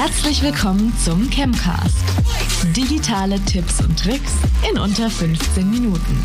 Herzlich willkommen zum Chemcast. Digitale Tipps und Tricks in unter 15 Minuten.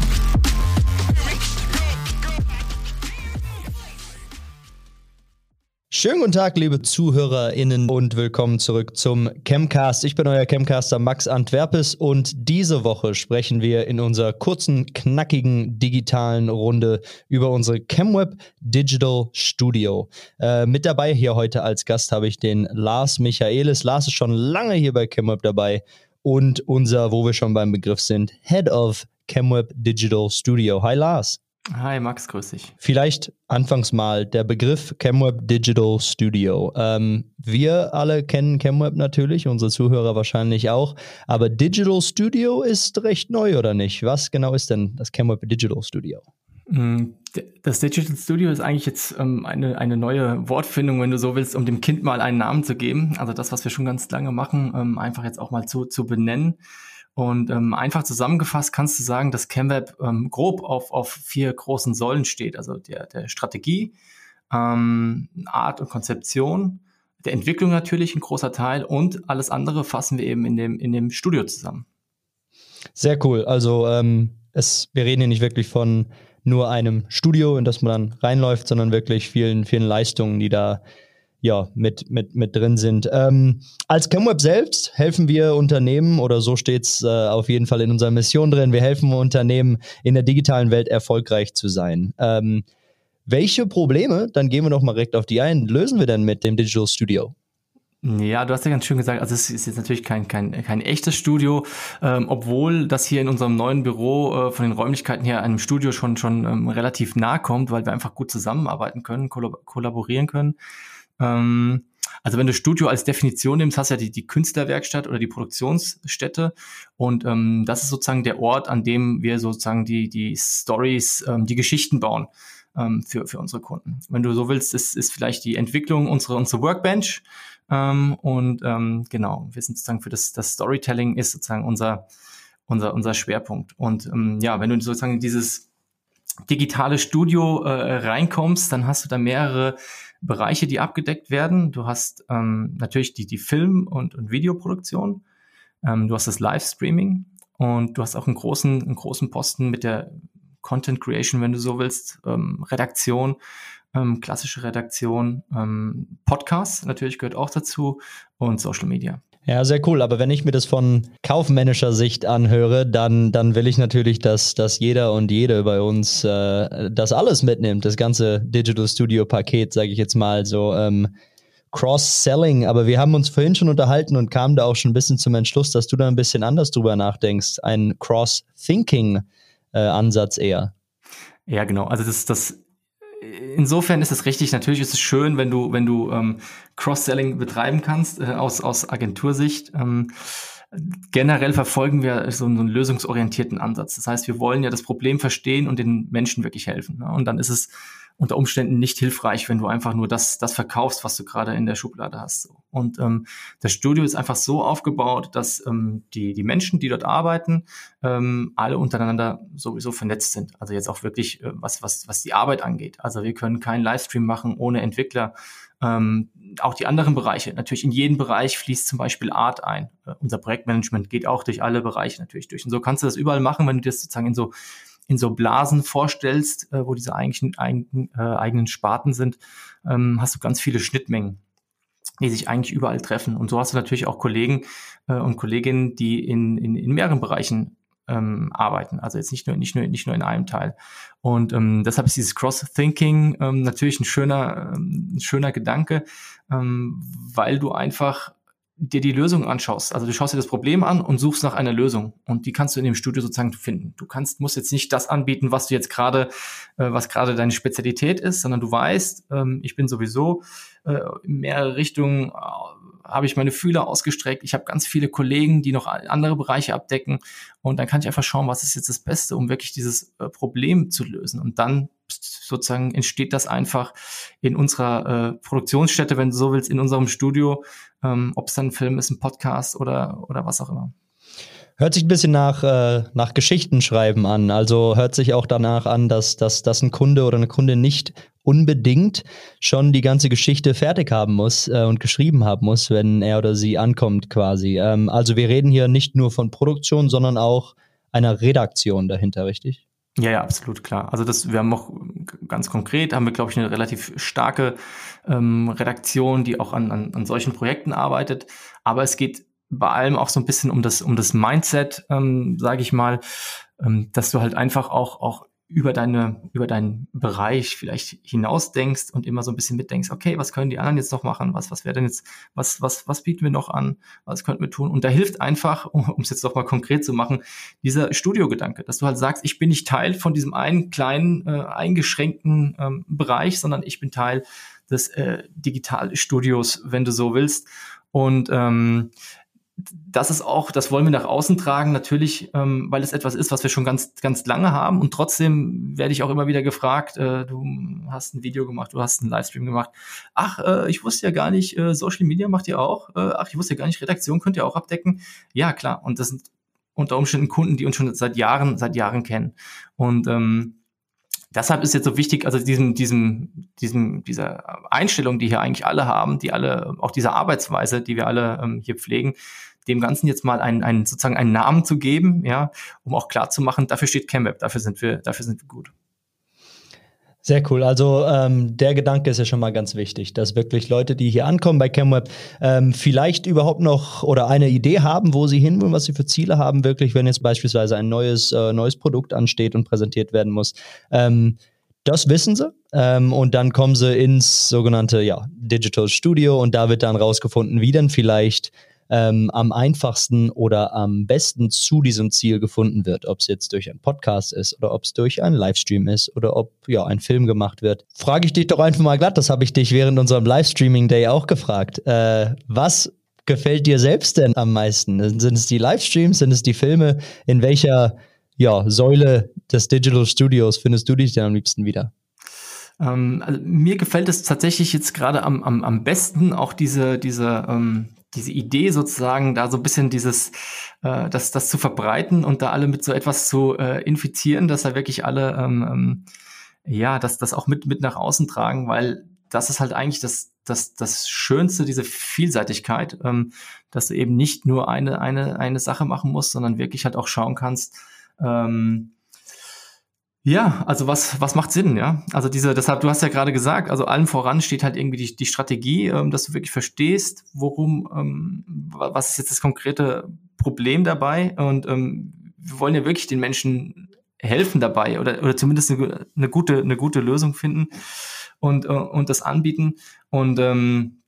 Schönen guten Tag, liebe ZuhörerInnen und willkommen zurück zum Chemcast. Ich bin euer Chemcaster Max Antwerpes und diese Woche sprechen wir in unserer kurzen, knackigen digitalen Runde über unsere ChemWeb Digital Studio. Äh, mit dabei hier heute als Gast habe ich den Lars Michaelis. Lars ist schon lange hier bei ChemWeb dabei und unser, wo wir schon beim Begriff sind, Head of ChemWeb Digital Studio. Hi Lars. Hi Max, grüß dich. Vielleicht anfangs mal der Begriff ChemWeb Digital Studio. Ähm, wir alle kennen ChemWeb natürlich, unsere Zuhörer wahrscheinlich auch, aber Digital Studio ist recht neu oder nicht? Was genau ist denn das ChemWeb Digital Studio? Mm, das Digital Studio ist eigentlich jetzt ähm, eine, eine neue Wortfindung, wenn du so willst, um dem Kind mal einen Namen zu geben. Also das, was wir schon ganz lange machen, ähm, einfach jetzt auch mal zu, zu benennen. Und ähm, einfach zusammengefasst kannst du sagen, dass ChemWeb ähm, grob auf, auf vier großen Säulen steht. Also der, der Strategie, ähm, Art und Konzeption, der Entwicklung natürlich ein großer Teil und alles andere fassen wir eben in dem, in dem Studio zusammen. Sehr cool. Also ähm, es, wir reden hier nicht wirklich von nur einem Studio, in das man dann reinläuft, sondern wirklich vielen, vielen Leistungen, die da ja, mit, mit, mit drin sind. Ähm, als ChemWeb selbst helfen wir Unternehmen, oder so steht es äh, auf jeden Fall in unserer Mission drin, wir helfen Unternehmen in der digitalen Welt erfolgreich zu sein. Ähm, welche Probleme, dann gehen wir noch mal direkt auf die ein, lösen wir denn mit dem Digital Studio? Ja, du hast ja ganz schön gesagt, also es ist jetzt natürlich kein, kein, kein echtes Studio, ähm, obwohl das hier in unserem neuen Büro äh, von den Räumlichkeiten her einem Studio schon, schon ähm, relativ nahe kommt, weil wir einfach gut zusammenarbeiten können, kollab kollaborieren können. Ähm, also wenn du Studio als Definition nimmst, hast du ja die, die Künstlerwerkstatt oder die Produktionsstätte und ähm, das ist sozusagen der Ort, an dem wir sozusagen die, die Stories, ähm, die Geschichten bauen ähm, für, für unsere Kunden. Wenn du so willst, ist, ist vielleicht die Entwicklung unsere, unsere Workbench ähm, und ähm, genau, wir sind sozusagen für das, das Storytelling ist sozusagen unser, unser, unser Schwerpunkt. Und ähm, ja, wenn du sozusagen in dieses digitale Studio äh, reinkommst, dann hast du da mehrere Bereiche, die abgedeckt werden. Du hast ähm, natürlich die, die Film- und, und Videoproduktion, ähm, du hast das Livestreaming und du hast auch einen großen, einen großen Posten mit der Content Creation, wenn du so willst, ähm, Redaktion, ähm, klassische Redaktion, ähm, Podcast natürlich gehört auch dazu und Social Media. Ja, sehr cool. Aber wenn ich mir das von kaufmännischer Sicht anhöre, dann, dann will ich natürlich, dass, dass jeder und jede bei uns äh, das alles mitnimmt, das ganze Digital Studio Paket, sage ich jetzt mal so. Ähm, Cross-Selling, aber wir haben uns vorhin schon unterhalten und kamen da auch schon ein bisschen zum Entschluss, dass du da ein bisschen anders drüber nachdenkst. Ein Cross-Thinking-Ansatz äh, eher. Ja, genau. Also das, das insofern ist es richtig. Natürlich ist es schön, wenn du, wenn du ähm, Cross-Selling betreiben kannst äh, aus, aus Agentursicht. Ähm, generell verfolgen wir so einen lösungsorientierten Ansatz. Das heißt, wir wollen ja das Problem verstehen und den Menschen wirklich helfen. Ne? Und dann ist es unter Umständen nicht hilfreich, wenn du einfach nur das, das verkaufst, was du gerade in der Schublade hast. Und ähm, das Studio ist einfach so aufgebaut, dass ähm, die, die Menschen, die dort arbeiten, ähm, alle untereinander sowieso vernetzt sind. Also jetzt auch wirklich, äh, was, was, was die Arbeit angeht. Also wir können keinen Livestream machen ohne Entwickler. Ähm, auch die anderen Bereiche. Natürlich in jeden Bereich fließt zum Beispiel Art ein. Äh, unser Projektmanagement geht auch durch alle Bereiche natürlich durch. Und so kannst du das überall machen, wenn du das sozusagen in so in so Blasen vorstellst, äh, wo diese eigentlichen eigenen, äh, eigenen Sparten sind, ähm, hast du ganz viele Schnittmengen, die sich eigentlich überall treffen. Und so hast du natürlich auch Kollegen äh, und Kolleginnen, die in, in, in mehreren Bereichen ähm, arbeiten. Also jetzt nicht nur, nicht nur, nicht nur in einem Teil. Und ähm, deshalb ist dieses Cross-Thinking ähm, natürlich ein schöner, ähm, ein schöner Gedanke, ähm, weil du einfach dir die Lösung anschaust. Also du schaust dir das Problem an und suchst nach einer Lösung. Und die kannst du in dem Studio sozusagen finden. Du kannst, musst jetzt nicht das anbieten, was du jetzt gerade, äh, was gerade deine Spezialität ist, sondern du weißt, ähm, ich bin sowieso äh, in mehrere Richtungen, äh, habe ich meine Fühler ausgestreckt. Ich habe ganz viele Kollegen, die noch andere Bereiche abdecken. Und dann kann ich einfach schauen, was ist jetzt das Beste, um wirklich dieses äh, Problem zu lösen. Und dann sozusagen entsteht das einfach in unserer äh, Produktionsstätte, wenn du so willst, in unserem Studio, ähm, ob es dann ein Film ist, ein Podcast oder, oder was auch immer. Hört sich ein bisschen nach, äh, nach Geschichten schreiben an. Also hört sich auch danach an, dass, dass, dass ein Kunde oder eine Kundin nicht unbedingt schon die ganze Geschichte fertig haben muss äh, und geschrieben haben muss, wenn er oder sie ankommt quasi. Ähm, also wir reden hier nicht nur von Produktion, sondern auch einer Redaktion dahinter, richtig? Ja, ja, absolut klar. Also das, wir haben auch ganz konkret, haben wir, glaube ich, eine relativ starke ähm, Redaktion, die auch an, an, an solchen Projekten arbeitet. Aber es geht bei allem auch so ein bisschen um das, um das Mindset, ähm, sage ich mal, ähm, dass du halt einfach auch, auch über deine, über deinen Bereich vielleicht hinausdenkst und immer so ein bisschen mitdenkst, okay, was können die anderen jetzt noch machen? Was, was wäre denn jetzt, was, was, was bieten wir noch an? Was könnten wir tun? Und da hilft einfach, um es jetzt doch mal konkret zu machen, dieser Studiogedanke, dass du halt sagst, ich bin nicht Teil von diesem einen kleinen, äh, eingeschränkten ähm, Bereich, sondern ich bin Teil des äh, Digitalstudios, wenn du so willst. Und ähm, das ist auch, das wollen wir nach außen tragen, natürlich, ähm, weil es etwas ist, was wir schon ganz, ganz lange haben. Und trotzdem werde ich auch immer wieder gefragt, äh, du hast ein Video gemacht, du hast einen Livestream gemacht. Ach, äh, ich wusste ja gar nicht, äh, Social Media macht ihr auch. Äh, ach, ich wusste ja gar nicht, Redaktion könnt ihr auch abdecken. Ja, klar. Und das sind unter Umständen Kunden, die uns schon seit Jahren, seit Jahren kennen. Und ähm, deshalb ist jetzt so wichtig, also diesem, diesem, diesem, dieser Einstellung, die hier eigentlich alle haben, die alle, auch diese Arbeitsweise, die wir alle ähm, hier pflegen, dem Ganzen jetzt mal einen, einen, sozusagen einen Namen zu geben, ja, um auch klar zu machen, dafür steht ChemWeb, dafür sind wir, dafür sind wir gut. Sehr cool. Also ähm, der Gedanke ist ja schon mal ganz wichtig, dass wirklich Leute, die hier ankommen bei ChemWeb, ähm, vielleicht überhaupt noch oder eine Idee haben, wo sie hinwollen, was sie für Ziele haben, wirklich, wenn jetzt beispielsweise ein neues, äh, neues Produkt ansteht und präsentiert werden muss. Ähm, das wissen sie. Ähm, und dann kommen sie ins sogenannte ja, Digital Studio und da wird dann rausgefunden, wie denn vielleicht ähm, am einfachsten oder am besten zu diesem Ziel gefunden wird. Ob es jetzt durch einen Podcast ist oder ob es durch einen Livestream ist oder ob ja ein Film gemacht wird. Frage ich dich doch einfach mal glatt, das habe ich dich während unserem Livestreaming-Day auch gefragt. Äh, was gefällt dir selbst denn am meisten? Sind es die Livestreams, sind es die Filme? In welcher ja, Säule des Digital Studios findest du dich denn am liebsten wieder? Ähm, also mir gefällt es tatsächlich jetzt gerade am, am, am besten auch diese, diese, ähm, diese Idee sozusagen, da so ein bisschen dieses, äh, das, das zu verbreiten und da alle mit so etwas zu äh, infizieren, dass da wirklich alle, ähm, ähm, ja, dass das auch mit, mit nach außen tragen, weil das ist halt eigentlich das, das, das Schönste, diese Vielseitigkeit, ähm, dass du eben nicht nur eine, eine, eine Sache machen musst, sondern wirklich halt auch schauen kannst, ähm, ja, also was, was macht Sinn, ja? Also diese, deshalb, du hast ja gerade gesagt, also allen voran steht halt irgendwie die, die Strategie, ähm, dass du wirklich verstehst, worum, ähm, was ist jetzt das konkrete Problem dabei und ähm, wir wollen ja wirklich den Menschen helfen dabei oder, oder zumindest eine, eine gute, eine gute Lösung finden und, äh, und das anbieten und ähm,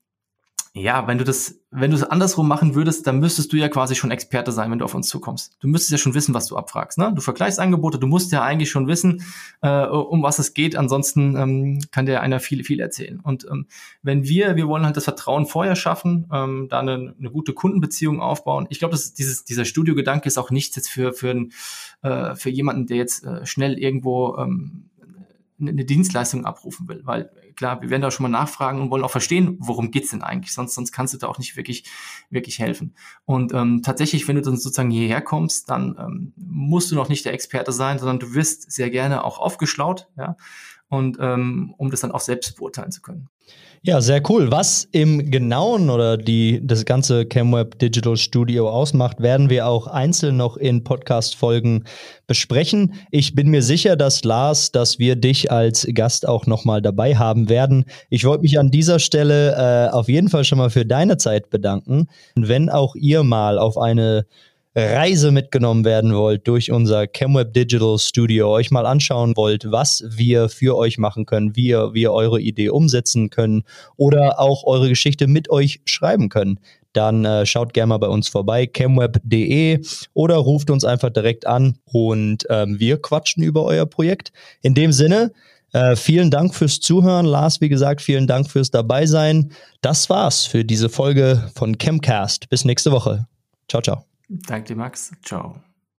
ja, wenn du das, wenn du es andersrum machen würdest, dann müsstest du ja quasi schon Experte sein, wenn du auf uns zukommst. Du müsstest ja schon wissen, was du abfragst. Ne? Du vergleichst Angebote, du musst ja eigentlich schon wissen, äh, um was es geht. Ansonsten ähm, kann dir einer viel, viel erzählen. Und ähm, wenn wir, wir wollen halt das Vertrauen vorher schaffen, ähm, da eine, eine gute Kundenbeziehung aufbauen. Ich glaube, dieses, dieser Studiogedanke ist auch nichts jetzt für, für, ein, äh, für jemanden, der jetzt äh, schnell irgendwo ähm, eine Dienstleistung abrufen will. Weil klar, wir werden da schon mal nachfragen und wollen auch verstehen, worum geht's denn eigentlich. Sonst, sonst kannst du da auch nicht wirklich, wirklich helfen. Und ähm, tatsächlich, wenn du dann sozusagen hierher kommst, dann ähm, musst du noch nicht der Experte sein, sondern du wirst sehr gerne auch aufgeschlaut, ja, und ähm, um das dann auch selbst beurteilen zu können. Ja, sehr cool. Was im Genauen oder die, das ganze CamWeb Digital Studio ausmacht, werden wir auch einzeln noch in Podcast-Folgen besprechen. Ich bin mir sicher, dass Lars, dass wir dich als Gast auch nochmal dabei haben werden. Ich wollte mich an dieser Stelle äh, auf jeden Fall schon mal für deine Zeit bedanken. Und wenn auch ihr mal auf eine Reise mitgenommen werden wollt durch unser ChemWeb Digital Studio, euch mal anschauen wollt, was wir für euch machen können, wie ihr eure Idee umsetzen können oder auch eure Geschichte mit euch schreiben können, dann äh, schaut gerne mal bei uns vorbei, chemweb.de oder ruft uns einfach direkt an und ähm, wir quatschen über euer Projekt. In dem Sinne, äh, vielen Dank fürs Zuhören. Lars, wie gesagt, vielen Dank fürs Dabeisein. Das war's für diese Folge von Chemcast. Bis nächste Woche. Ciao, ciao. Danke dir, Max. Ciao.